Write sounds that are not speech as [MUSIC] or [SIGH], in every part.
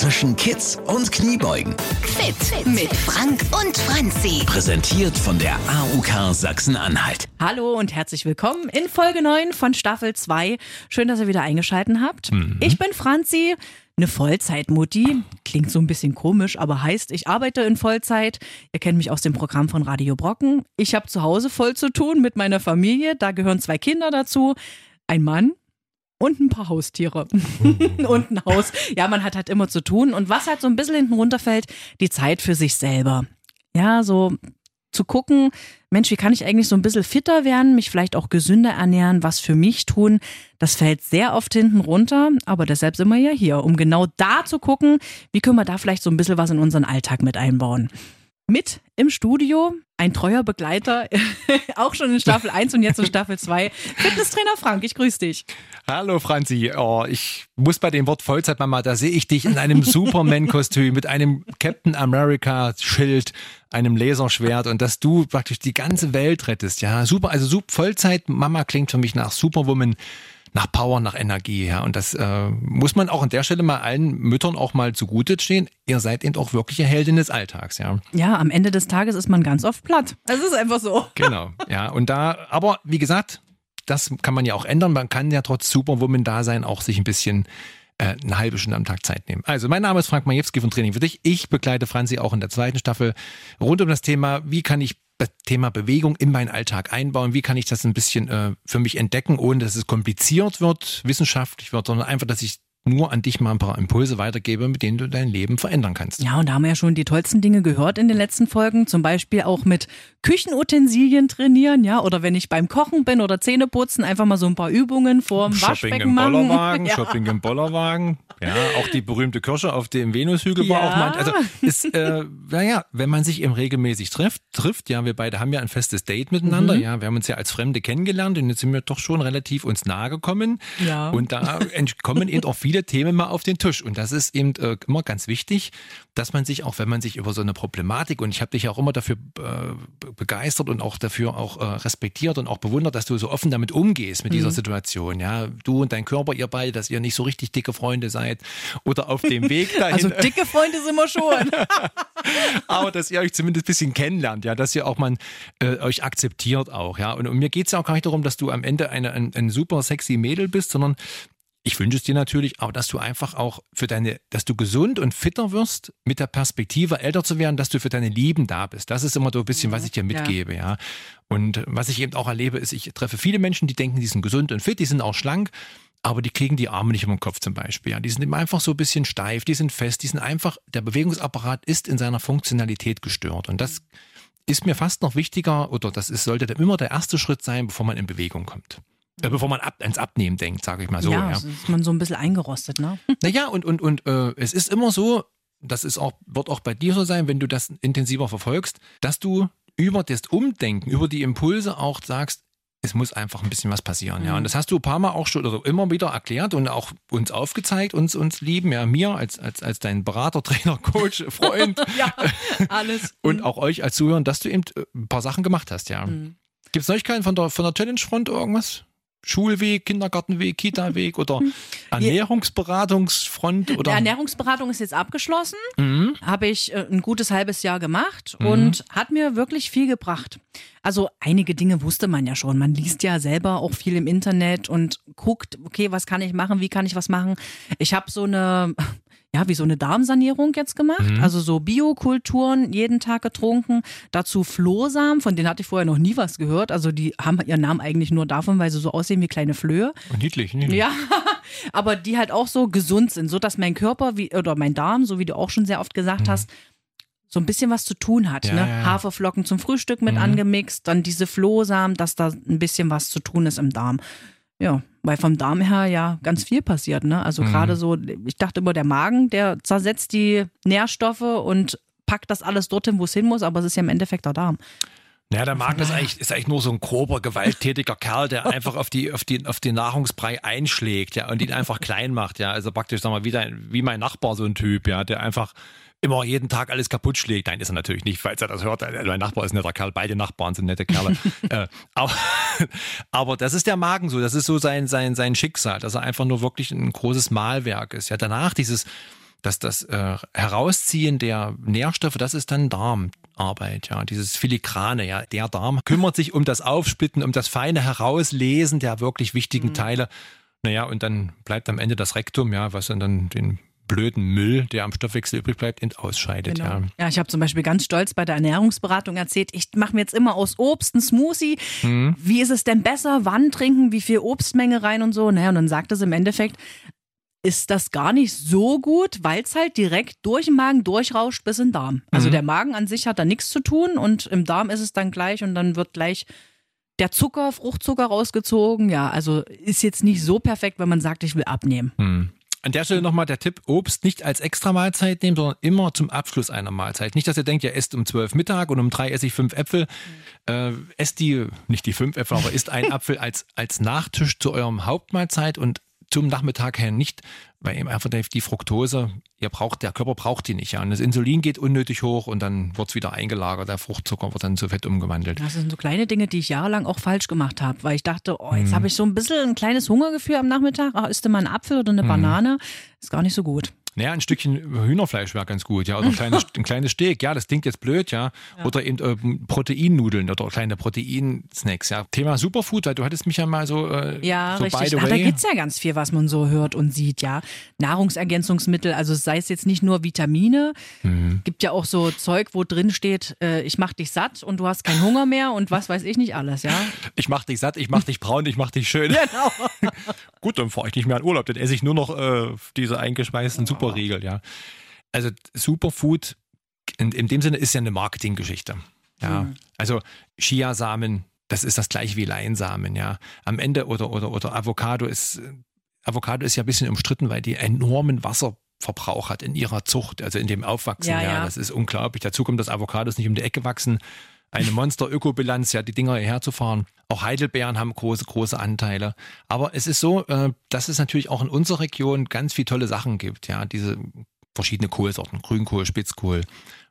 zwischen Kids und Kniebeugen. Fit mit Frank und Franzi. Präsentiert von der AUK Sachsen-Anhalt. Hallo und herzlich willkommen in Folge 9 von Staffel 2. Schön, dass ihr wieder eingeschaltet habt. Mhm. Ich bin Franzi, eine Vollzeitmutti. Klingt so ein bisschen komisch, aber heißt, ich arbeite in Vollzeit. Ihr kennt mich aus dem Programm von Radio Brocken. Ich habe zu Hause voll zu tun mit meiner Familie. Da gehören zwei Kinder dazu, ein Mann und ein paar Haustiere [LAUGHS] und ein Haus. Ja, man hat halt immer zu tun. Und was halt so ein bisschen hinten runterfällt, die Zeit für sich selber. Ja, so zu gucken, Mensch, wie kann ich eigentlich so ein bisschen fitter werden, mich vielleicht auch gesünder ernähren, was für mich tun, das fällt sehr oft hinten runter, aber deshalb sind wir ja hier, um genau da zu gucken, wie können wir da vielleicht so ein bisschen was in unseren Alltag mit einbauen. Mit im Studio ein treuer Begleiter, [LAUGHS] auch schon in Staffel 1 und jetzt in Staffel 2, Fitnesstrainer Frank, ich grüße dich. Hallo Franzi, oh, ich muss bei dem Wort Vollzeitmama, da sehe ich dich in einem Superman-Kostüm mit einem Captain America-Schild, einem Laserschwert und dass du praktisch die ganze Welt rettest. Ja, super, also Vollzeit-Mama klingt für mich nach Superwoman nach Power, nach Energie, ja. Und das äh, muss man auch an der Stelle mal allen Müttern auch mal zugute stehen. Ihr seid eben auch wirkliche Heldin des Alltags, ja. Ja, am Ende des Tages ist man ganz oft platt. Es ist einfach so. Genau, ja. Und da, aber wie gesagt, das kann man ja auch ändern. Man kann ja trotz Superwoman da sein, auch sich ein bisschen äh, eine halbe Stunde am Tag Zeit nehmen. Also, mein Name ist Frank Majewski von Training für dich. Ich begleite Franzi auch in der zweiten Staffel rund um das Thema, wie kann ich Thema Bewegung in meinen Alltag einbauen? Wie kann ich das ein bisschen äh, für mich entdecken, ohne dass es kompliziert wird, wissenschaftlich wird, sondern einfach, dass ich nur an dich mal ein paar Impulse weitergebe, mit denen du dein Leben verändern kannst. Ja, und da haben wir ja schon die tollsten Dinge gehört in den letzten Folgen. Zum Beispiel auch mit Küchenutensilien trainieren, ja, oder wenn ich beim Kochen bin oder Zähne putzen, einfach mal so ein paar Übungen vorm Shopping Waschbecken im machen. Bollerwagen, [LAUGHS] ja. Shopping im Bollerwagen. Ja, auch die berühmte Kirsche auf dem Venushügel war Ja. auch mal. Also ist, äh, naja, wenn man sich eben regelmäßig trifft, trifft, ja, wir beide haben ja ein festes Date miteinander, Mhm. ja, wir haben uns ja als Fremde kennengelernt und jetzt sind wir doch schon relativ uns nahe gekommen. Ja. Und da kommen eben auch viele [LAUGHS] Themen mal auf den Tisch. Und das ist eben äh, immer ganz wichtig, dass man sich auch, wenn man sich über so eine Problematik, und ich habe dich auch immer dafür äh, be- begeistert und auch dafür auch äh, respektiert und auch bewundert, dass du so offen damit umgehst mit Mhm. dieser Situation. Ja, du und dein Körper, ihr beide, dass ihr nicht so richtig dicke Freunde seid oder auf dem Weg [LAUGHS] dahin. Also dicke Freunde sind wir schon. [LAUGHS] aber dass ihr euch zumindest ein bisschen kennenlernt, ja, dass ihr auch mal äh, euch akzeptiert auch, ja. Und, und mir geht's ja auch gar nicht darum, dass du am Ende eine, ein, ein super sexy Mädel bist, sondern ich wünsche es dir natürlich, aber dass du einfach auch für deine, dass du gesund und fitter wirst, mit der Perspektive älter zu werden, dass du für deine Lieben da bist. Das ist immer so ein bisschen, was ich dir mitgebe, ja. Und was ich eben auch erlebe, ist, ich treffe viele Menschen, die denken, die sind gesund und fit, die sind auch schlank, aber die kriegen die Arme nicht über den Kopf zum Beispiel. Ja. Die sind immer einfach so ein bisschen steif, die sind fest, die sind einfach, der Bewegungsapparat ist in seiner Funktionalität gestört. Und das ist mir fast noch wichtiger, oder das ist, sollte immer der erste Schritt sein, bevor man in Bewegung kommt. Äh, bevor man ab, ans Abnehmen denkt, sage ich mal so. ja, Ja, ist man so ein bisschen eingerostet, ne? [LAUGHS] Naja, und, und, und äh, es ist immer so, das ist auch, wird auch bei dir so sein, wenn du das intensiver verfolgst, dass du über das Umdenken, über die Impulse auch sagst, es muss einfach ein bisschen was passieren, ja. Und das hast du ein paar Mal auch schon oder immer wieder erklärt und auch uns aufgezeigt, uns, uns lieben, ja, mir als, als, als dein Berater, [LAUGHS] Trainer, Coach, [LAUGHS] Freund Ja, alles. und auch euch als Zuhörer, dass du eben äh, ein paar Sachen gemacht hast, ja. Mhm. Gibt es Neuigkeiten von der, von der Challenge-Front irgendwas? Schulweg, Kindergartenweg, Kita-Weg oder Ernährungsberatungsfront Die oder? Ernährungsberatung ist jetzt abgeschlossen. Mhm. Habe ich äh, ein gutes halbes Jahr gemacht und hat mir wirklich viel gebracht. Also einige Dinge wusste man ja schon. Man liest ja selber auch viel im Internet und guckt, okay, was kann ich machen, wie kann ich was machen. Ich habe so eine, ja, wie so eine Darmsanierung jetzt gemacht. Also so Biokulturen jeden Tag getrunken. Dazu Flohsamen, von denen hatte ich vorher noch nie was gehört. Also die haben ihren Namen eigentlich nur davon, weil sie so aussehen wie kleine Flöhe. Niedlich, niedlich. Ja, [LAUGHS] aber die halt auch so gesund sind, so dass mein Körper wie, oder mein Darm, so wie du auch schon sehr oft gesagt hast, so ein bisschen was zu tun hat. Ja, ne? ja. Haferflocken zum Frühstück mit angemixt, dann diese Flohsamen, dass da ein bisschen was zu tun ist im Darm. Ja, weil vom Darm her ja ganz viel passiert. Ne? Also gerade so, ich dachte immer, der Magen, der zersetzt die Nährstoffe und packt das alles dorthin, wo es hin muss, aber es ist ja im Endeffekt der Darm. Ja, der Magen ist eigentlich, ist eigentlich nur so ein grober, gewalttätiger Kerl, der [LAUGHS] einfach auf die, auf die, auf den Nahrungsbrei einschlägt, ja, und ihn einfach klein macht, ja. Also praktisch, sag mal, wie, dein, wie mein Nachbar, so ein Typ, ja, der einfach immer jeden Tag alles kaputt schlägt. Nein, ist er natürlich nicht, falls er das hört. Äh, Mein Nachbar ist ein netter Kerl, beide Nachbarn sind nette Kerle. [LAUGHS] äh, aber, [LAUGHS] aber das ist der Magen so, das ist so sein, sein, sein Schicksal, dass er einfach nur wirklich ein großes Mahlwerk ist. Ja, danach dieses, dass das äh, Herausziehen der Nährstoffe, das ist dann Darmarbeit, ja, dieses Filigrane, ja. Der Darm kümmert sich um das Aufsplitten, um das feine Herauslesen der wirklich wichtigen Mhm. Teile. Naja, und dann bleibt am Ende das Rektum, ja, was dann, dann den blöden Müll, der am Stoffwechsel übrig bleibt, ent- ausscheidet, Genau. ja. Ja, ich habe zum Beispiel ganz stolz bei der Ernährungsberatung erzählt, ich mache mir jetzt immer aus Obst einen Smoothie. Mhm. Wie ist es denn besser? Wann trinken? Wie viel Obstmenge rein und so? Naja, und dann sagt es im Endeffekt, ist das gar nicht so gut, weil es halt direkt durch den Magen durchrauscht bis in den Darm. Also Mhm. der Magen an sich hat da nichts zu tun und im Darm ist es dann gleich und dann wird gleich der Zucker, Fruchtzucker rausgezogen. Ja, also ist jetzt nicht so perfekt, wenn man sagt, ich will abnehmen. Hm. An der Stelle nochmal der Tipp, Obst nicht als extra Mahlzeit nehmen, sondern immer zum Abschluss einer Mahlzeit. Nicht, dass ihr denkt, ihr esst um zwölf Mittag und um drei esse ich fünf Äpfel. Äh, esst die, nicht die fünf Äpfel, aber isst einen [LAUGHS] Apfel als, als Nachtisch zu eurem Hauptmahlzeit und zum Nachmittag her nicht, weil eben einfach die Fructose, ihr braucht, der Körper braucht die nicht. Ja. Und das Insulin geht unnötig hoch und dann wird es wieder eingelagert, der Fruchtzucker wird dann zu Fett umgewandelt. Das sind so kleine Dinge, die ich jahrelang auch falsch gemacht habe, weil ich dachte, oh, jetzt habe ich so ein bisschen ein kleines Hungergefühl am Nachmittag. Ach, isst du mal einen Apfel oder eine Banane? Ist gar nicht so gut. Naja, ein Stückchen Hühnerfleisch wäre ganz gut, ja. Oder ein [LAUGHS] kleines, ein kleines Steak, ja, das klingt jetzt blöd, ja. Oder eben ähm, Proteinnudeln oder kleine Proteinsnacks, ja. Thema Superfood, weil du hattest mich ja mal so, äh, Ja, so richtig. by the Ah, da way. gibt's ja ganz viel, was man so hört und sieht, ja. Nahrungsergänzungsmittel, also sei es jetzt nicht nur Vitamine, Mhm. gibt ja auch so Zeug, wo drin steht, äh, ich mach dich satt und du hast keinen Hunger mehr und was weiß ich nicht alles, ja. Ich mach dich satt, ich mach dich braun, ich mach dich schön. Genau. [LAUGHS] Gut, dann fahre ich nicht mehr in Urlaub, dann esse ich nur noch äh, diese eingeschweißten Superriegel, ja. Also Superfood in, in dem Sinne ist ja eine Marketinggeschichte. Ja. Mhm. Also Chiasamen, das ist das gleiche wie Leinsamen, ja. Am Ende oder oder oder Avocado ist Avocado ist ja ein bisschen umstritten, weil die enormen Wasserverbrauch hat in ihrer Zucht, also in dem Aufwachsen. Ja, Ja, ja. das ist unglaublich. Dazu kommt, dass Avocados nicht um die Ecke wachsen. Eine Monster-Ökobilanz, ja, die Dinger hierher zu fahren. Auch Heidelbeeren haben große, große Anteile. Aber es ist so, äh, dass es natürlich auch in unserer Region ganz viele tolle Sachen gibt. Ja, diese verschiedene Kohlsorten, Grünkohl, Spitzkohl.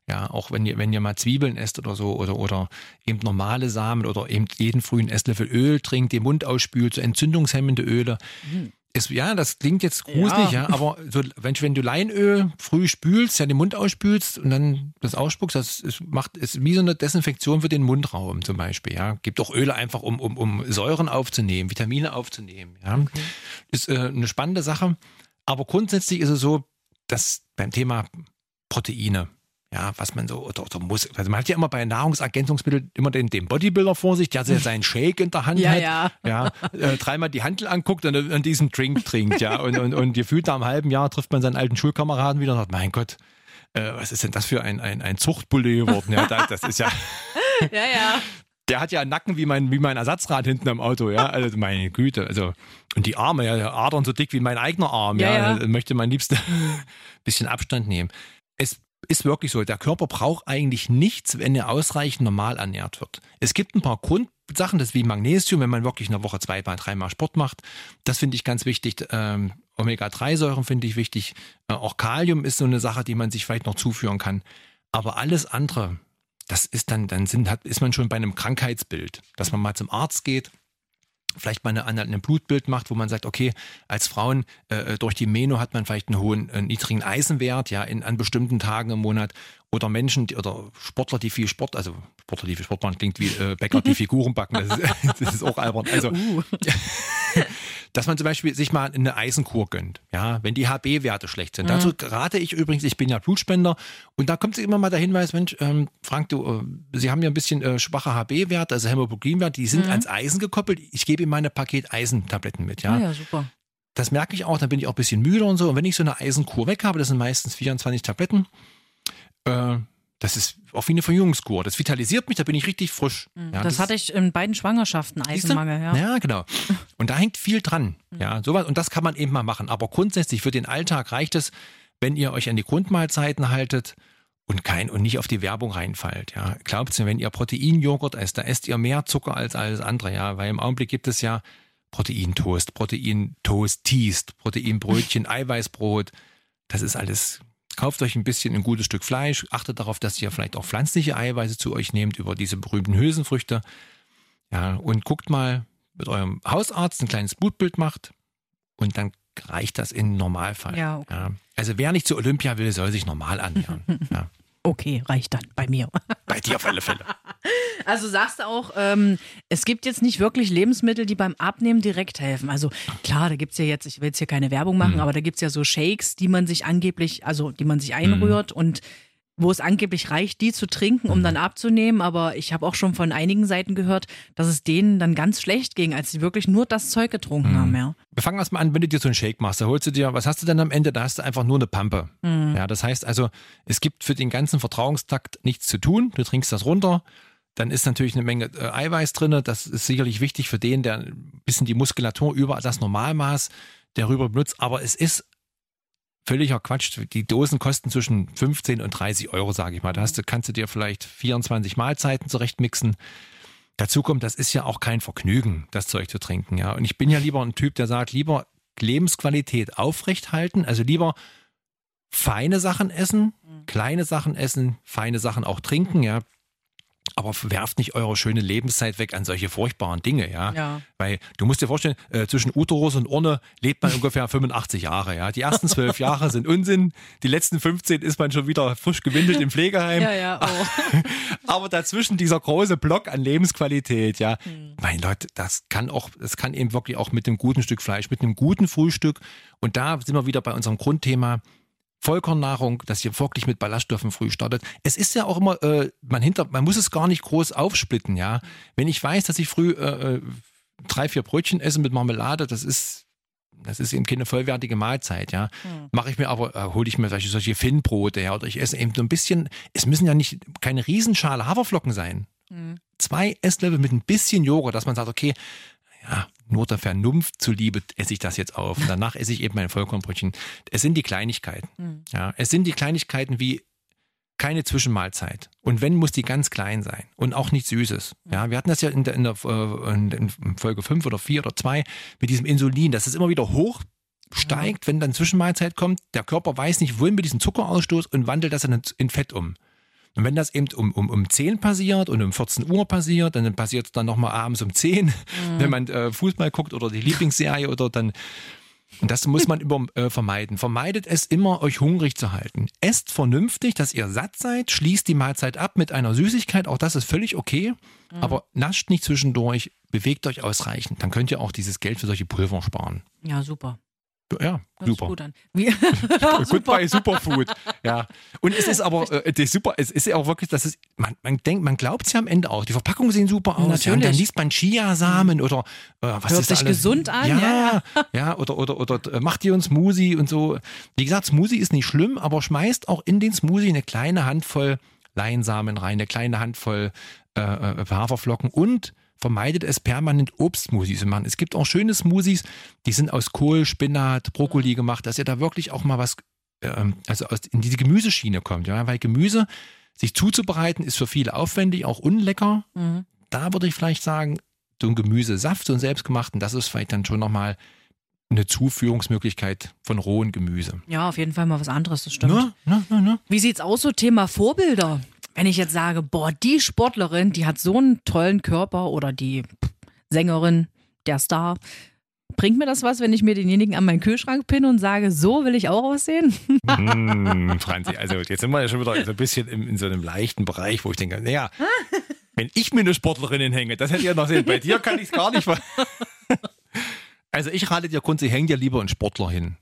Ja, auch wenn ihr, wenn ihr mal Zwiebeln esst oder so oder, oder eben normale Samen oder eben jeden frühen Esslöffel Öl trinkt, den Mund ausspült, so entzündungshemmende Öle. Ist, ja, das klingt jetzt gruselig, ja, aber so, wenn, wenn du Leinöl früh spülst, ja den Mund ausspülst und dann das ausspuckst, das ist, macht, ist wie so eine Desinfektion für den Mundraum zum Beispiel, ja. Gibt auch Öle einfach, um, um, um Säuren aufzunehmen, Vitamine aufzunehmen, ja. Ist äh, eine spannende Sache. Aber grundsätzlich ist es so, dass beim Thema Proteine, ja, was man so, oder, oder muss, also man hat ja immer bei Nahrungsergänzungsmitteln immer den, den Bodybuilder vor sich, der so seinen Shake in der Hand Ja, hat, ja. ja äh, dreimal die Handel anguckt und, und diesen Drink trinkt, ja, und, und, und gefühlt nach einem halben Jahr trifft man seinen alten Schulkameraden wieder und sagt, mein Gott, äh, was ist denn das für ein, ein, ein Zuchtbulle geworden? Ja, das, das ist ja, [LAUGHS] Ja, ja. der hat ja einen Nacken wie mein, wie mein Ersatzrad hinten am Auto, ja. Also meine Güte. Also, und die Arme, ja, der Adern so dick wie mein eigener Arm, ja. Ja, ja. Da möchte man liebsten [LAUGHS] ein bisschen Abstand nehmen. Es ist wirklich so, der Körper braucht eigentlich nichts, wenn er ausreichend normal ernährt wird. Es gibt ein paar Grundsachen, das ist wie Magnesium, wenn man wirklich in der Woche zwei, dreimal Sport macht. Das finde ich ganz wichtig. Ähm, Omega-3-Säuren finde ich wichtig. Äh, auch Kalium ist so eine Sache, die man sich vielleicht noch zuführen kann. Aber alles andere, das ist dann, dann sind, hat, ist man schon bei einem Krankheitsbild, dass man mal zum Arzt geht, vielleicht mal eine, ein Blutbild macht, wo man sagt, okay, als Frauen äh, durch die Meno hat man vielleicht einen hohen, äh, niedrigen Eisenwert, ja, in, an bestimmten Tagen im Monat. Oder Menschen die, oder Sportler, die viel Sport, also Sportler, die viel Sport machen, klingt wie äh, Bäcker, die [LAUGHS] Figuren backen. Das ist, [LAUGHS] das ist auch albern. Also, [LAUGHS] dass man zum Beispiel sich mal eine Eisenkur gönnt, ja, wenn die HB-Werte schlecht sind. Dazu rate ich übrigens, ich bin ja Blutspender und da kommt immer mal der Hinweis, Mensch, ähm, Frank, du, äh, Sie haben ja ein bisschen äh, schwache HB-Werte, also Hämoglobinwerte, die sind ans Eisen gekoppelt. Ich gebe Ihnen meine Paket Eisentabletten mit, ja. Ja, ja, super. Das merke ich auch, dann bin ich auch ein bisschen müde und so. Und wenn ich so eine Eisenkur weg habe, das sind meistens 24 Tabletten, äh, das ist auch wie eine Verjüngungskur. Das vitalisiert mich, da bin ich richtig frisch. Ja, das, hatte ich in beiden Schwangerschaften? Eisenmangel, ja. Ja, genau. Und da hängt viel dran. Ja, sowas. Und das kann man eben mal machen. Aber grundsätzlich für den Alltag reicht es, wenn ihr euch an die Grundmahlzeiten haltet und kein und nicht auf die Werbung reinfallt. Ja, glaubt mir, wenn ihr Proteinjoghurt esst, da esst ihr mehr Zucker als alles andere. Ja, weil im Augenblick gibt es ja Proteintoast, Proteintoasties, Proteinbrötchen, [LAUGHS] Eiweißbrot. Das ist alles. Kauft euch ein bisschen ein gutes Stück Fleisch, achtet darauf, dass ihr vielleicht auch pflanzliche Eiweiße zu euch nehmt über diese berühmten Hülsenfrüchte. Ja, und guckt mal mit eurem Hausarzt ein kleines Blutbild macht und dann reicht das im Normalfall. Ja, okay. Also wer nicht zur Olympia will, soll sich normal ernähren. [LAUGHS] ja. Okay, reicht dann bei mir. Bei dir auf alle Fälle. [LAUGHS] Also sagst du auch, ähm, es gibt jetzt nicht wirklich Lebensmittel, die beim Abnehmen direkt helfen. Also klar, da gibt's ja jetzt, ich will jetzt hier keine Werbung machen, Mhm. aber da gibt's ja so Shakes, die man sich angeblich, also die man sich einrührt und wo es angeblich reicht, die zu trinken, um dann abzunehmen. Aber ich habe auch schon von einigen Seiten gehört, dass es denen dann ganz schlecht ging, als sie wirklich nur das Zeug getrunken haben, ja. Wir fangen erstmal an, wenn du dir so einen Shake machst, da holst du dir, was hast du denn am Ende? Da hast du einfach nur eine Pampe. Ja, das heißt also, es gibt für den ganzen Vertrauungstakt nichts zu tun. Du trinkst das runter. Dann ist natürlich eine Menge äh, Eiweiß drin. Das ist sicherlich wichtig für den, der ein bisschen die Muskulatur über das Normalmaß darüber benutzt. Aber es ist völliger Quatsch. Die Dosen kosten zwischen 15 und 30 Euro, sage ich mal. Da hast du, kannst du dir vielleicht 24 Mahlzeiten zurechtmixen. Dazu kommt, das ist ja auch kein Vergnügen, das Zeug zu trinken. Ja. Und ich bin ja lieber ein Typ, der sagt, lieber Lebensqualität aufrechthalten, also lieber feine Sachen essen, kleine Sachen essen, feine Sachen auch trinken, ja. Aber werft nicht eure schöne Lebenszeit weg an solche furchtbaren Dinge, ja. Ja. Weil du musst dir vorstellen, äh, zwischen Uterus und Urne lebt man ungefähr [LAUGHS] 85 Jahre, ja. Die ersten zwölf Jahre sind Unsinn, die letzten 15 ist man schon wieder frisch gewindelt im Pflegeheim. Ja, ja, oh. [LAUGHS] Aber dazwischen dieser große Block an Lebensqualität, ja. Mein Leute, das kann auch, das kann eben wirklich auch mit einem guten Stück Fleisch, mit einem guten Frühstück. Und da sind wir wieder bei unserem Grundthema. Vollkornnahrung, dass ihr wirklich mit Ballaststoffen früh startet. Es ist ja auch immer, äh, man hinter, man muss es gar nicht groß aufsplitten, ja. Wenn ich weiß, dass ich früh äh, äh, drei, vier Brötchen esse mit Marmelade, das ist, das ist eben keine vollwertige Mahlzeit, ja. Mache ich mir aber, äh, hole ich mir solche, solche Finnbrote, ja, oder ich esse eben so ein bisschen, es müssen ja nicht keine Riesenschale Haferflocken sein. Zwei Esslöffel mit ein bisschen Joghurt, dass man sagt, okay, ja, nur der Vernunft zuliebe esse ich das jetzt auf. Und danach esse ich eben mein Vollkornbrötchen. Es sind die Kleinigkeiten. Ja, es sind die Kleinigkeiten wie keine Zwischenmahlzeit. Und wenn, muss die ganz klein sein. Und auch nichts Süßes. Ja, wir hatten das ja in, der, in, der, äh, in Folge 5 oder 4 oder 2 mit diesem Insulin, dass es immer wieder hoch steigt, wenn dann Zwischenmahlzeit kommt. Der Körper weiß nicht, wohin mit diesem Zuckerausstoß und wandelt das in, in Fett um. Und wenn das eben um, um, um 10 passiert und um 14 Uhr passiert, dann passiert es dann nochmal abends um 10, wenn man äh, Fußball guckt oder die Lieblingsserie oder dann. Und das muss man [LAUGHS] über, äh, vermeiden. Vermeidet es immer, euch hungrig zu halten. Esst vernünftig, dass ihr satt seid, schließt die Mahlzeit ab mit einer Süßigkeit, auch das ist völlig okay. Aber nascht nicht zwischendurch, bewegt euch ausreichend. Dann könnt ihr auch dieses Geld für solche Pulver sparen. Ja, super. Ja, Hört super. gut an. Wie, [LAUGHS] Goodbye Superfood. Ja. Und es ist aber, äh, das super, es ist ja auch wirklich, das ist, man, man denkt, man glaubt es ja am Ende auch. Die Verpackungen sehen super aus. Ja, und dann Natürlich. liest man Chiasamen oder äh, was Hört ist sich alles? gesund an, Ja, ja. ja, oder, oder, oder äh, macht ihr uns Smoothie und so. Wie gesagt, Smoothie ist nicht schlimm, aber schmeißt auch in den Smoothie eine kleine Handvoll Leinsamen rein, eine kleine Handvoll äh, äh, Haferflocken und vermeidet es permanent Obstsmoothies zu machen. Es gibt auch schöne Smoothies, die sind aus Kohl, Spinat, Brokkoli gemacht, dass ihr da wirklich auch mal was, ähm, also aus, in diese Gemüseschiene kommt. Ja? Weil Gemüse sich zuzubereiten ist für viele aufwendig, auch unlecker. Mhm. Da würde ich vielleicht sagen, so ein Gemüsesaft, so ein selbstgemachten, das ist vielleicht dann schon nochmal eine Zuführungsmöglichkeit von rohen Gemüse. ja, auf jeden Fall mal was anderes, das stimmt. Ne? Ne? Ne? Ne? Wie sieht's aus, so Thema Vorbilder? Wenn ich jetzt sage, boah, die Sportlerin, die hat so einen tollen Körper oder die Sängerin, der Star, bringt mir das was, wenn ich mir denjenigen an meinen Kühlschrank pinne und sage, so will ich auch aussehen? Mm, Franzi, also jetzt sind wir ja schon wieder so ein bisschen in, in so einem leichten Bereich, wo ich denke, naja, wenn ich mir eine Sportlerin hinhänge, das hätte ich ja noch sehen. Bei dir kann ich es gar nicht. [LAUGHS] Also ich rate dir, Kunzi, häng dir lieber einen Sportler hin.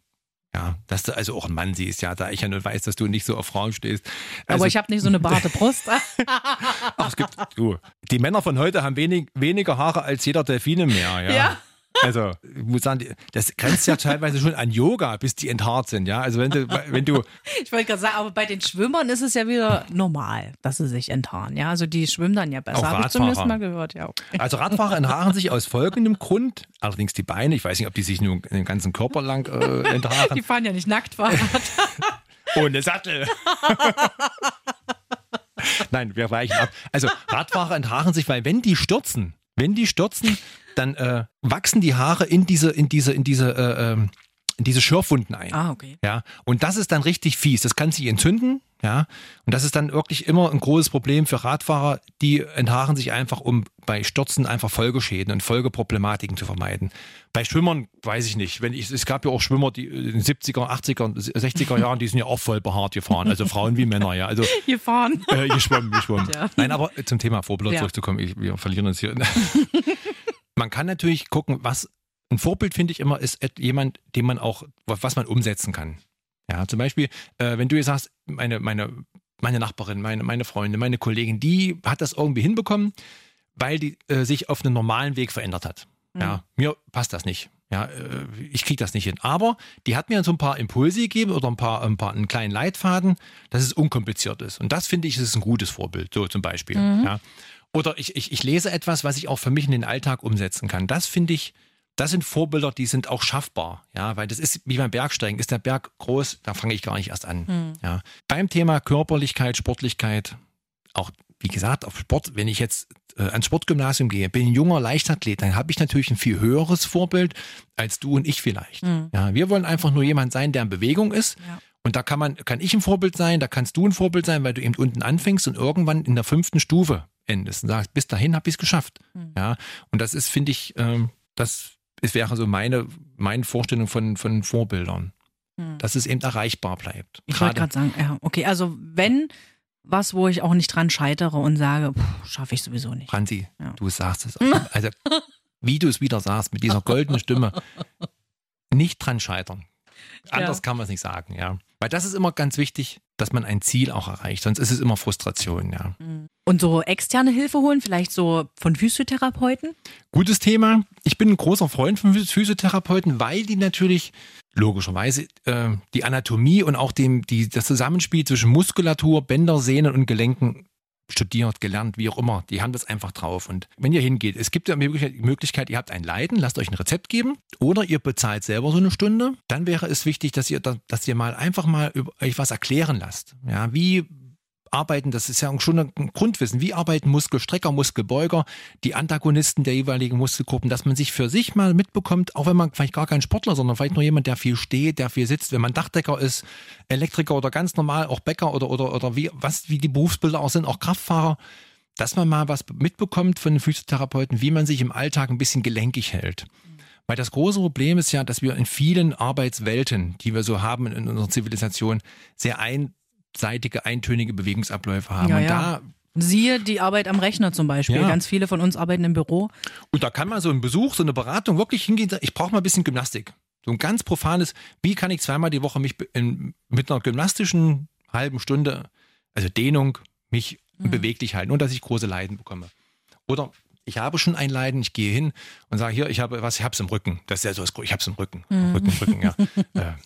Ja, dass du also auch einen Mann siehst, ja, da ich ja nur weiß, dass du nicht so auf Frauen stehst. Also, Aber ich habe nicht so eine behaarte Brust. [LAUGHS] [LAUGHS] ach, es gibt, du, die Männer von heute haben wenig, weniger Haare als jeder Delfine mehr, ja. Ja. Also, ich muss sagen, die- das grenzt ja teilweise schon an Yoga, bis die enthaart sind, ja. Also wenn du, wenn du, Ich wollte gerade sagen, aber bei den Schwimmern ist es ja wieder normal, dass sie sich enthaaren. Ja, also die schwimmen dann ja besser. Auch Habe ich zumindest Radfahrer. mal gehört, ja. Okay. Also Radfahrer enthaaren sich aus folgendem Grund, allerdings die Beine, ich weiß nicht, ob die sich nur den ganzen Körper lang äh, Die enthaaren, fahren ja nicht nackt Fahrrad. [LAUGHS] ohne Sattel. Nein, wir weichen ab. Also Radfahrer enthaaren sich, weil wenn die stürzen, wenn die stürzen, dann äh, wachsen die Haare in diese, in diese, in diese, äh, ähm, in diese Schürfwunden ein. ah, okay. Ja, und das ist dann richtig fies. Das kann sich entzünden. Ja, und das ist dann wirklich immer ein großes Problem für Radfahrer, die enthaaren sich einfach, um bei Stürzen einfach Folgeschäden und Folgeproblematiken zu vermeiden. Bei Schwimmern weiß ich nicht. Wenn ich, es gab ja auch Schwimmer, die in den 70er, 80er, 60er Jahren, die sind ja auch voll behaart gefahren, also Frauen wie Männer, ja. Also [LAUGHS] Gefahren. äh, geschwommen, geschwommen. Ja. Nein, aber zum Thema Vorbilder Ja. zurückzukommen, ich, wir verlieren uns hier. [LAUGHS] man kann natürlich gucken, was ein Vorbild finde ich immer ist jemand, den man auch, was man umsetzen kann. Ja, zum Beispiel, äh, wenn du jetzt sagst, meine, meine, meine Nachbarin, meine, meine Freundin, meine Kollegin, die hat das irgendwie hinbekommen, weil die äh, sich auf einen normalen Weg verändert hat. Ja, mir passt das nicht. Ja, äh, ich kriege das nicht hin. Aber die hat mir so ein paar Impulse gegeben oder ein paar, ein paar einen kleinen Leitfaden, dass es unkompliziert ist. Und das finde ich, ist ein gutes Vorbild, so zum Beispiel. Ja. Oder ich, ich, ich lese etwas, was ich auch für mich in den Alltag umsetzen kann. Das finde ich, das sind Vorbilder, die sind auch schaffbar. Ja, weil das ist wie beim Bergsteigen. Ist der Berg groß, da fange ich gar nicht erst an. Ja. Beim Thema Körperlichkeit, Sportlichkeit, auch wie gesagt, auf Sport, wenn ich jetzt äh, ans Sportgymnasium gehe, bin ein junger Leichtathlet, dann habe ich natürlich ein viel höheres Vorbild als du und ich vielleicht. Ja, wir wollen einfach nur jemand sein, der in Bewegung ist. Ja. Und da kann man, kann ich ein Vorbild sein, da kannst du ein Vorbild sein, weil du eben unten anfängst und irgendwann in der fünften Stufe endest und sagst, bis dahin habe ich es geschafft. Ja, und das ist, finde ich, ähm, das es wäre so meine, meine Vorstellung von, von Vorbildern. Dass es eben erreichbar bleibt. Ich wollte gerade sagen, ja, okay, also wenn was, wo ich auch nicht dran scheitere und sage, schaffe ich sowieso nicht. Franzi, Ja. du sagst es. auch. [LAUGHS] Also, wie du es wieder sagst, mit dieser goldenen Stimme, nicht dran scheitern. Anders Ja. kann man es nicht sagen, ja. Weil das ist immer ganz wichtig, dass man ein Ziel auch erreicht. Sonst ist es immer Frustration, ja. Und so externe Hilfe holen, vielleicht so von Physiotherapeuten? Gutes Thema. Ich bin ein großer Freund von Phys- Physiotherapeuten, weil die natürlich logischerweise äh, die Anatomie und auch dem, die, das Zusammenspiel zwischen Muskulatur, Bänder, Sehnen und Gelenken studiert, gelernt, wie auch immer. Die haben das einfach drauf. Und wenn ihr hingeht, es gibt ja die Möglichkeit- ihr habt ein Leiden, lasst euch ein Rezept geben oder ihr bezahlt selber so eine Stunde. Dann wäre es wichtig, dass ihr, dass ihr mal einfach mal über euch was erklären lasst. Ja, wie arbeiten, das ist ja schon ein Grundwissen, wie arbeiten Muskelstrecker, Muskelbeuger, die Antagonisten der jeweiligen Muskelgruppen, dass man sich für sich mal mitbekommt, auch wenn man vielleicht gar kein Sportler, sondern vielleicht nur jemand, der viel steht, der viel sitzt, wenn man Dachdecker ist, Elektriker oder ganz normal auch Bäcker oder, oder, oder wie, was, wie die Berufsbilder auch sind, auch Kraftfahrer, dass man mal was mitbekommt von den Physiotherapeuten, wie man sich im Alltag ein bisschen gelenkig hält. Weil das große Problem ist ja, dass wir in vielen Arbeitswelten, die wir so haben in unserer Zivilisation, sehr einseitige, eintönige Bewegungsabläufe haben. Ja, und ja. da Siehe die Arbeit am Rechner zum Beispiel. Ja. Ganz viele von uns arbeiten im Büro. Und da kann man so einen Besuch, so eine Beratung wirklich hingehen, sagen, ich brauche mal ein bisschen Gymnastik. So ein ganz profanes, wie kann ich zweimal die Woche mich in, mit einer gymnastischen halben Stunde, also Dehnung, mich beweglich halten, ohne dass ich große Leiden bekomme. Oder ich habe schon ein Leiden, ich gehe hin und sage, hier, ich habe was, ich habe es im Rücken. Das ist ja so, ich habe es im Rücken. Rücken, Rücken, ja. [LAUGHS]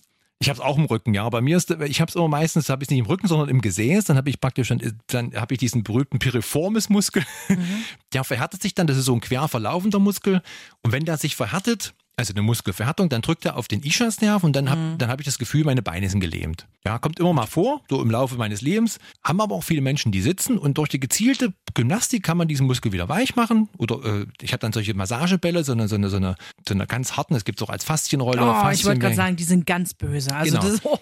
Ich habe es auch im Rücken, ja. Bei mir ist, ich habe es immer meistens, habe ich es nicht im Rücken, sondern im Gesäß. Dann habe ich praktisch, dann, dann habe ich diesen berühmten Piriformis-Muskel. [LAUGHS] Der verhärtet sich dann, das ist so ein quer verlaufender Muskel. Und wenn der sich verhärtet, also eine Muskelverhärtung, dann drückt er auf den Ischiasnerv und dann habe dann hab ich das Gefühl, meine Beine sind gelähmt. Ja, kommt immer mal vor, so im Laufe meines Lebens. Haben aber auch viele Menschen, die sitzen und durch die gezielte Gymnastik kann man diesen Muskel wieder weich machen. Oder äh, ich habe dann solche Massagebälle, so eine, so eine, so eine, so eine ganz harten, es gibt auch als Faszienrolle. Oh, ich wollte Faszien- gerade sagen, die sind ganz böse. Also Genau. das, oh.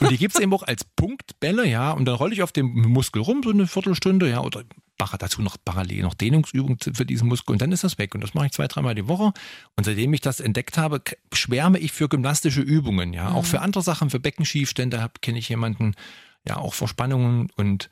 und die gibt's eben auch als Punktbälle, ja. Und dann rolle ich auf dem Muskel rum, so eine Viertelstunde, ja. Oder dazu noch parallel noch Dehnungsübungen für diesen Muskel und dann ist das weg. Und das mache ich zwei, dreimal die Woche. Und seitdem ich das entdeckt habe, schwärme ich für gymnastische Übungen, ja. Auch für andere Sachen, für Beckenschiefstände kenne ich jemanden, ja, auch Verspannungen. Und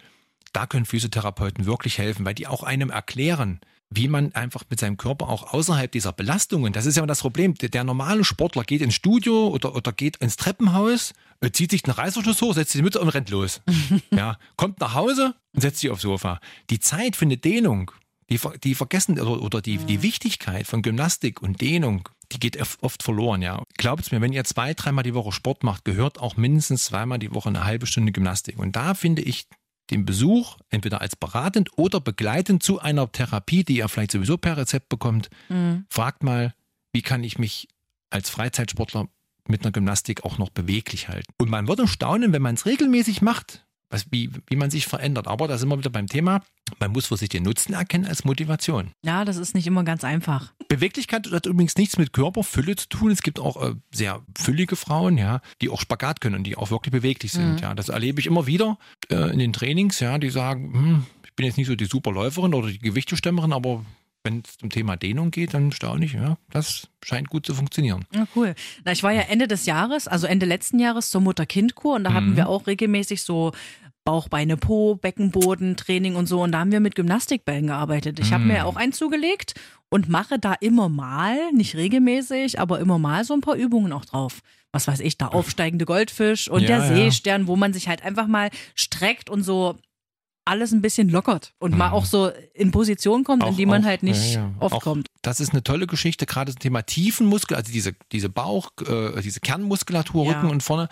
da können Physiotherapeuten wirklich helfen, weil die auch einem erklären, wie man einfach mit seinem Körper auch außerhalb dieser Belastungen, das ist ja das Problem, der, der normale Sportler geht ins Studio oder, oder geht ins Treppenhaus, zieht sich den Reißverschluss hoch, setzt die Mütze und rennt los. [LAUGHS] ja, kommt nach Hause und setzt sich aufs Sofa. Die Zeit für eine Dehnung, die, die vergessen oder, oder die, die Wichtigkeit von Gymnastik und Dehnung, die geht oft, verloren, ja. Glaubt mir, wenn ihr zwei, dreimal die Woche Sport macht, gehört auch mindestens zweimal die Woche eine halbe Stunde Gymnastik. Und da finde ich den Besuch entweder als beratend oder begleitend zu einer Therapie, die ihr vielleicht sowieso per Rezept bekommt, fragt mal, wie kann ich mich als Freizeitsportler mit einer Gymnastik auch noch beweglich halten. Und man würde staunen, wenn man es regelmäßig macht, was, wie, wie man sich verändert. Aber da sind wir wieder beim Thema, man muss für sich den Nutzen erkennen als Motivation. Ja, das ist nicht immer ganz einfach. Beweglichkeit hat übrigens nichts mit Körperfülle zu tun. Es gibt auch äh, sehr füllige Frauen, ja, die auch Spagat können und die auch wirklich beweglich sind. Mhm. Ja, das erlebe ich immer wieder äh, in den Trainings, ja, die sagen, hm, ich bin jetzt nicht so die Superläuferin oder die Gewichtestemmerin, aber wenn es zum Thema Dehnung geht, dann staune ich, ja, das scheint gut zu funktionieren. Ja, cool. Na, ich war ja Ende des Jahres, also Ende letzten Jahres zur Mutter-Kind-Kur und da hatten Mhm. wir auch regelmäßig so Bauch, Beine, Po, Beckenboden, Training und so und da haben wir mit Gymnastikbällen gearbeitet. Ich habe Mhm. mir auch einen zugelegt und mache da immer mal, nicht regelmäßig, aber immer mal so ein paar Übungen auch drauf. Was weiß ich, da aufsteigende Goldfisch und Ja, der ja. Seestern, wo man sich halt einfach mal streckt und so alles ein bisschen lockert und mal Mhm. auch so in Position kommt, in Auch- die man auch- halt nicht ja, ja. oft Auch- kommt. Das ist eine tolle Geschichte, gerade zum Thema Tiefenmuskel, also diese, diese Bauch, äh, diese Kernmuskulatur, Ja. Rücken und vorne,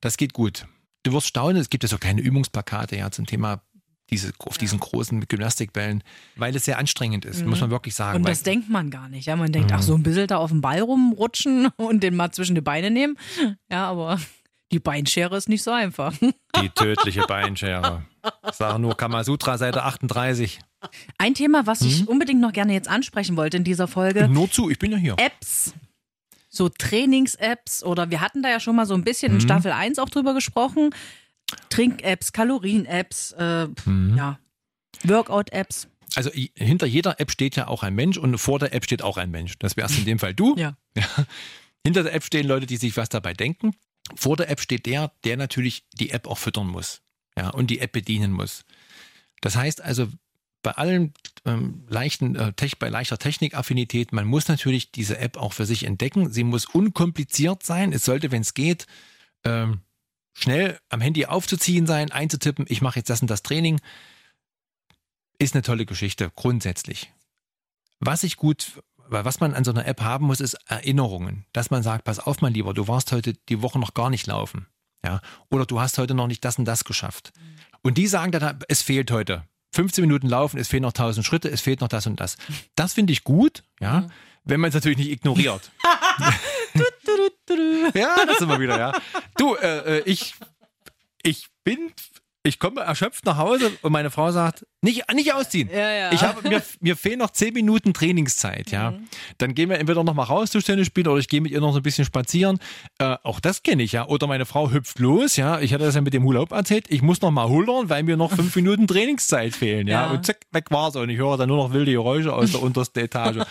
das geht gut. Du wirst staunen, es gibt ja so kleine Übungsplakate ja zum Thema diese, auf diesen großen Gymnastikbällen, weil es sehr anstrengend ist, muss man wirklich sagen. Mhm. Und weil, das denkt man gar nicht. Ja, man denkt, Mhm. ach, so ein bisschen da auf dem Ball rumrutschen [LAUGHS] und den mal zwischen die Beine nehmen. Ja, aber die Beinschere ist nicht so einfach. die tödliche Beinschere. Sage nur Kamasutra, Seite 38. Ein Thema, was ich Mhm. unbedingt noch gerne jetzt ansprechen wollte in dieser Folge, Nur zu, ich bin ja hier. Apps. So Trainings-Apps oder wir hatten da ja schon mal so ein bisschen in Mhm. Staffel 1 auch drüber gesprochen. Trink-Apps, Kalorien-Apps, äh, Mhm. ja, Workout-Apps. Also hinter jeder App steht ja auch ein Mensch und vor der App steht auch ein Mensch. Das wärst in dem Fall du. Ja. Hinter der App stehen Leute, die sich was dabei denken. Vor der App steht der, der natürlich die App auch füttern muss. Ja, und die App bedienen muss. Das heißt also, bei allem ähm, leichten, äh, Tech, bei leichter Technikaffinität, man muss natürlich diese App auch für sich entdecken. Sie muss unkompliziert sein. Es sollte, wenn es geht, ähm, schnell am Handy aufzuziehen sein, einzutippen, ich mache jetzt das und das Training. Ist eine tolle Geschichte, grundsätzlich. Was ich gut, was man an so einer App haben muss, ist Erinnerungen. Dass man sagt, pass auf, mein Lieber, du warst heute die Woche noch gar nicht laufen. Ja. Oder du hast heute noch nicht das und das geschafft. Und die sagen dann, es fehlt heute. 15 Minuten laufen, es fehlen noch 1000 Schritte, es fehlt noch das und das. Das finde ich gut, ja, wenn man es natürlich nicht ignoriert. [LAUGHS] ja, das sind wir wieder, ja. Du, äh, äh, ich, ich bin, ich komme erschöpft nach Hause und meine Frau sagt, nicht, nicht ausziehen. Ja, ja. Ich habe, mir, mir fehlen noch 10 Minuten Trainingszeit, ja. Dann gehen wir entweder noch mal raus zu Tennisspielen oder ich gehe mit ihr noch so ein bisschen spazieren. Äh, auch das kenne ich, ja. Oder meine Frau hüpft los, ja. Ich hatte das ja mit dem Hula Hoop erzählt. Ich muss noch mal hullern, weil mir noch fünf [LAUGHS] Minuten Trainingszeit fehlen, ja. Ja. Und zack, weg war's. Und ich höre dann nur noch wilde Geräusche aus der untersten Etage.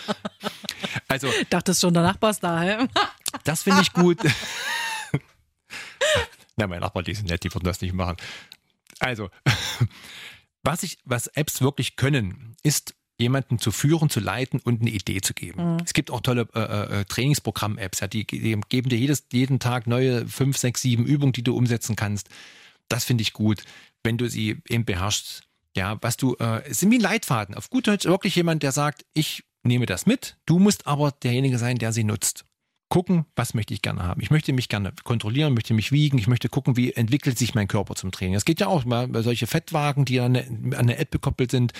Also, Dachtest schon, der Nachbar ist [LAUGHS] da, hä? das finde ich gut. [LAUGHS] Na, mein Nachbar, die sind nett, die würden das nicht machen. Also, [LAUGHS] was ich, was Apps wirklich können, ist jemanden zu führen, zu leiten und eine Idee zu geben. Es gibt auch tolle äh, äh, Trainingsprogramm-Apps, ja, die, die geben dir jedes, jeden Tag neue fünf, sechs, sieben Übungen, die du umsetzen kannst. Das finde ich gut, wenn du sie eben beherrschst. Ja, was du, äh, es sind wie ein Leitfaden. Auf gut Deutsch wirklich jemand, der sagt, ich nehme das mit, du musst aber derjenige sein, der sie nutzt gucken, was möchte ich gerne haben. Ich möchte mich gerne kontrollieren, möchte mich wiegen, ich möchte gucken, wie entwickelt sich mein Körper zum Training. Es geht ja auch mal bei solche Fettwagen, die an eine, an eine App gekoppelt sind,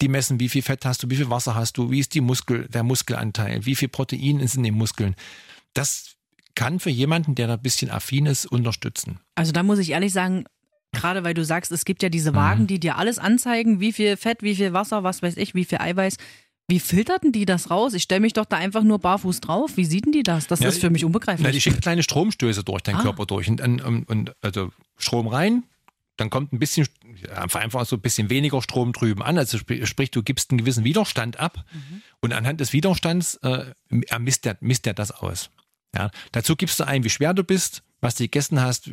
die messen, wie viel Fett hast du, wie viel Wasser hast du, wie ist die Muskel, der Muskelanteil, wie viel Protein ist in den Muskeln. Das kann für jemanden, der da ein bisschen affin ist, unterstützen. Also da muss ich ehrlich sagen, gerade weil du sagst, es gibt ja diese Mhm. Wagen, die dir alles anzeigen, wie viel Fett, wie viel Wasser, was weiß ich, wie viel Eiweiß. Wie filterten die das raus? Ich stelle mich doch da einfach nur barfuß drauf. Wie sieht denn die das? Das Ja, ist für mich Na, die unbegreiflich. schickt kleine Stromstöße durch deinen Ah. Körper durch und, und, und, und also Strom rein, dann kommt ein bisschen, einfach so ein bisschen weniger Strom drüben an. Also sprich, du gibst einen gewissen Widerstand ab und anhand des Widerstands äh, misst, der, misst der das aus. Ja, dazu gibst du ein, wie schwer du bist, was du gegessen hast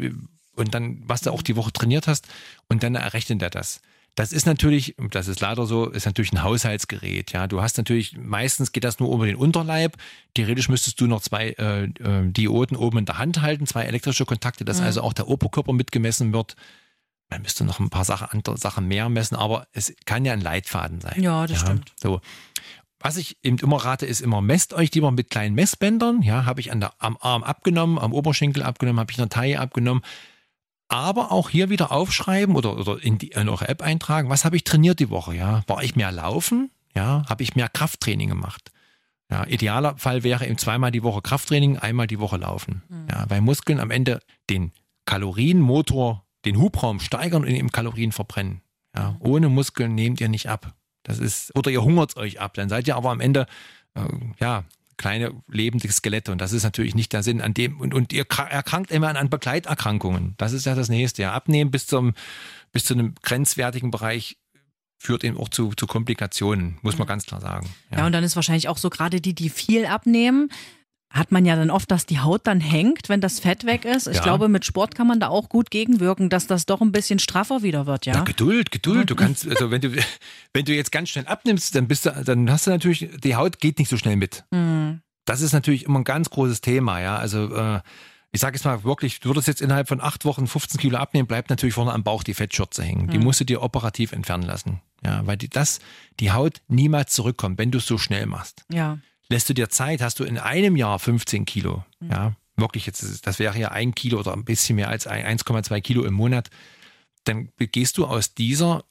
und dann, was du auch die Woche trainiert hast und dann errechnet er das. Das ist natürlich, das ist leider so, ist natürlich ein Haushaltsgerät. Ja, du hast natürlich, meistens geht das nur über den Unterleib. Theoretisch müsstest du noch zwei äh, äh, Dioden oben in der Hand halten, zwei elektrische Kontakte, dass also auch der Oberkörper mitgemessen wird. Man müsste noch ein paar Sachen, andere Sachen mehr messen, aber es kann ja ein Leitfaden sein. Ja, das stimmt. So. Was ich eben immer rate, ist immer, messt euch lieber mit kleinen Messbändern. Ja, habe ich an der, am Arm abgenommen, am Oberschenkel abgenommen, habe ich in der Taille abgenommen. Aber auch hier wieder aufschreiben oder, oder in, die, in eure App eintragen, was habe ich trainiert die Woche? Ja, war ich mehr laufen? Ja, habe ich mehr Krafttraining gemacht? Ja, idealer Fall wäre eben zweimal die Woche Krafttraining, einmal die Woche laufen. Ja, weil Muskeln am Ende den Kalorienmotor den Hubraum steigern und eben Kalorien verbrennen. Ja, ohne Muskeln nehmt ihr nicht ab. Das ist, oder ihr hungert euch ab. Dann seid ihr aber am Ende, äh, ja, kleine lebende Skelette. Und das ist natürlich nicht der Sinn an dem. Und, und ihr erkrankt immer an Begleiterkrankungen. Das ist ja das nächste. Ja, abnehmen bis zum, bis zu einem grenzwertigen Bereich führt eben auch zu, zu Komplikationen, muss man ganz klar sagen. Ja. ja, und dann ist wahrscheinlich auch so gerade die, die viel abnehmen, hat man ja dann oft, dass die Haut dann hängt, wenn das Fett weg ist. Ich ja. glaube, mit Sport kann man da auch gut gegenwirken, dass das doch ein bisschen straffer wieder wird, ja. ja Geduld, Geduld. Du kannst, also wenn du, [LAUGHS] wenn du jetzt ganz schnell abnimmst, dann bist du, dann hast du natürlich, die Haut geht nicht so schnell mit. Mhm. Das ist natürlich immer ein ganz großes Thema, ja. Also äh, ich sage jetzt mal wirklich, du würdest jetzt innerhalb von acht Wochen 15 Kilo abnehmen, bleibt natürlich vorne am Bauch die Fettschürze hängen. Die mhm. musst du dir operativ entfernen lassen. Ja, weil die, das, die Haut niemals zurückkommt, wenn du es so schnell machst. Ja. Lässt du dir Zeit, hast du in einem Jahr 15 Kilo. Mhm. Ja, wirklich jetzt, das wäre ja ein Kilo oder ein bisschen mehr als 1,2 Kilo im Monat. Dann gehst du aus dieser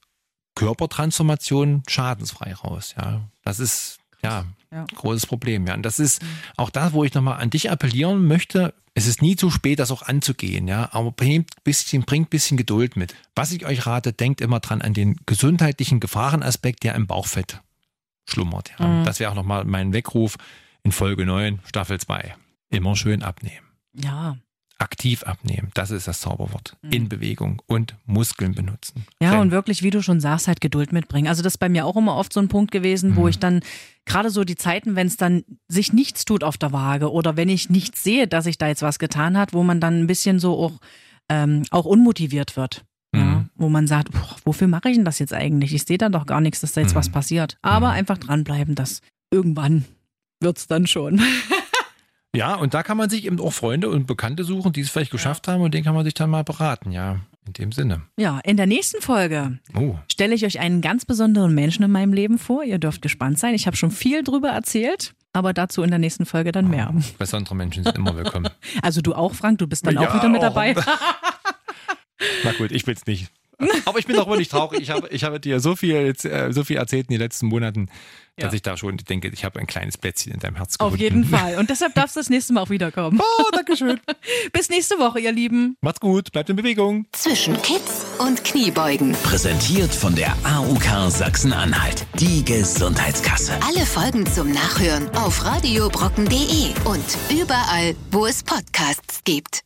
Körpertransformation schadensfrei raus. Ja, das ist, ja, ja. großes Problem. Ja, und das ist mhm. auch da, wo ich nochmal an dich appellieren möchte. Es ist nie zu spät, das auch anzugehen, ja. Aber bringt bisschen, bringt bisschen Geduld mit. Was ich euch rate, denkt immer dran an den gesundheitlichen Gefahrenaspekt, der im Bauchfett schlummert. Ja. Mhm. Das wäre auch nochmal mein Weckruf in Folge 9, Staffel 2. Immer schön abnehmen. Ja aktiv abnehmen. Das ist das Zauberwort. Mhm. In Bewegung und Muskeln benutzen. Ja, Rennen. und wirklich, wie du schon sagst, halt Geduld mitbringen. Also das ist bei mir auch immer oft so ein Punkt gewesen, mhm. wo ich dann gerade so die Zeiten, wenn es dann sich nichts tut auf der Waage oder wenn ich nichts sehe, dass ich da jetzt was getan hat, wo man dann ein bisschen so auch, ähm, auch unmotiviert wird. Ja, mhm. wo man sagt, boah, wofür mache ich denn das jetzt eigentlich? Ich sehe da doch gar nichts, dass da jetzt was mhm. passiert. Aber mhm. einfach dranbleiben, dass irgendwann wird es dann schon. [LAUGHS] Ja, und da kann man sich eben auch Freunde und Bekannte suchen, die es vielleicht geschafft haben und den kann man sich dann mal beraten, ja. In dem Sinne. Ja, in der nächsten Folge oh. stelle ich euch einen ganz besonderen Menschen in meinem Leben vor. Ihr dürft gespannt sein. Ich habe schon viel drüber erzählt, aber dazu in der nächsten Folge dann mehr. Oh, besondere Menschen sind immer willkommen. [LAUGHS] Also du auch, Frank, du bist dann ja, auch wieder mit dabei. [LAUGHS] Na gut, ich bin's nicht. [LAUGHS] Aber ich bin auch wirklich traurig. Ich habe, ich habe dir so viel, äh, so viel erzählt in den letzten Monaten, dass ja. ich da schon denke, ich habe ein kleines Plätzchen in deinem Herz gefunden. Auf jeden Fall. Und deshalb darfst du das nächste Mal auch wiederkommen. [LAUGHS] Oh, danke schön. [LAUGHS] Bis nächste Woche, ihr Lieben. Macht's gut, bleibt in Bewegung. Zwischen Kids und Kniebeugen. Präsentiert von der AUK Sachsen-Anhalt. Die Gesundheitskasse. Alle Folgen zum Nachhören auf radiobrocken.de und überall, wo es Podcasts gibt.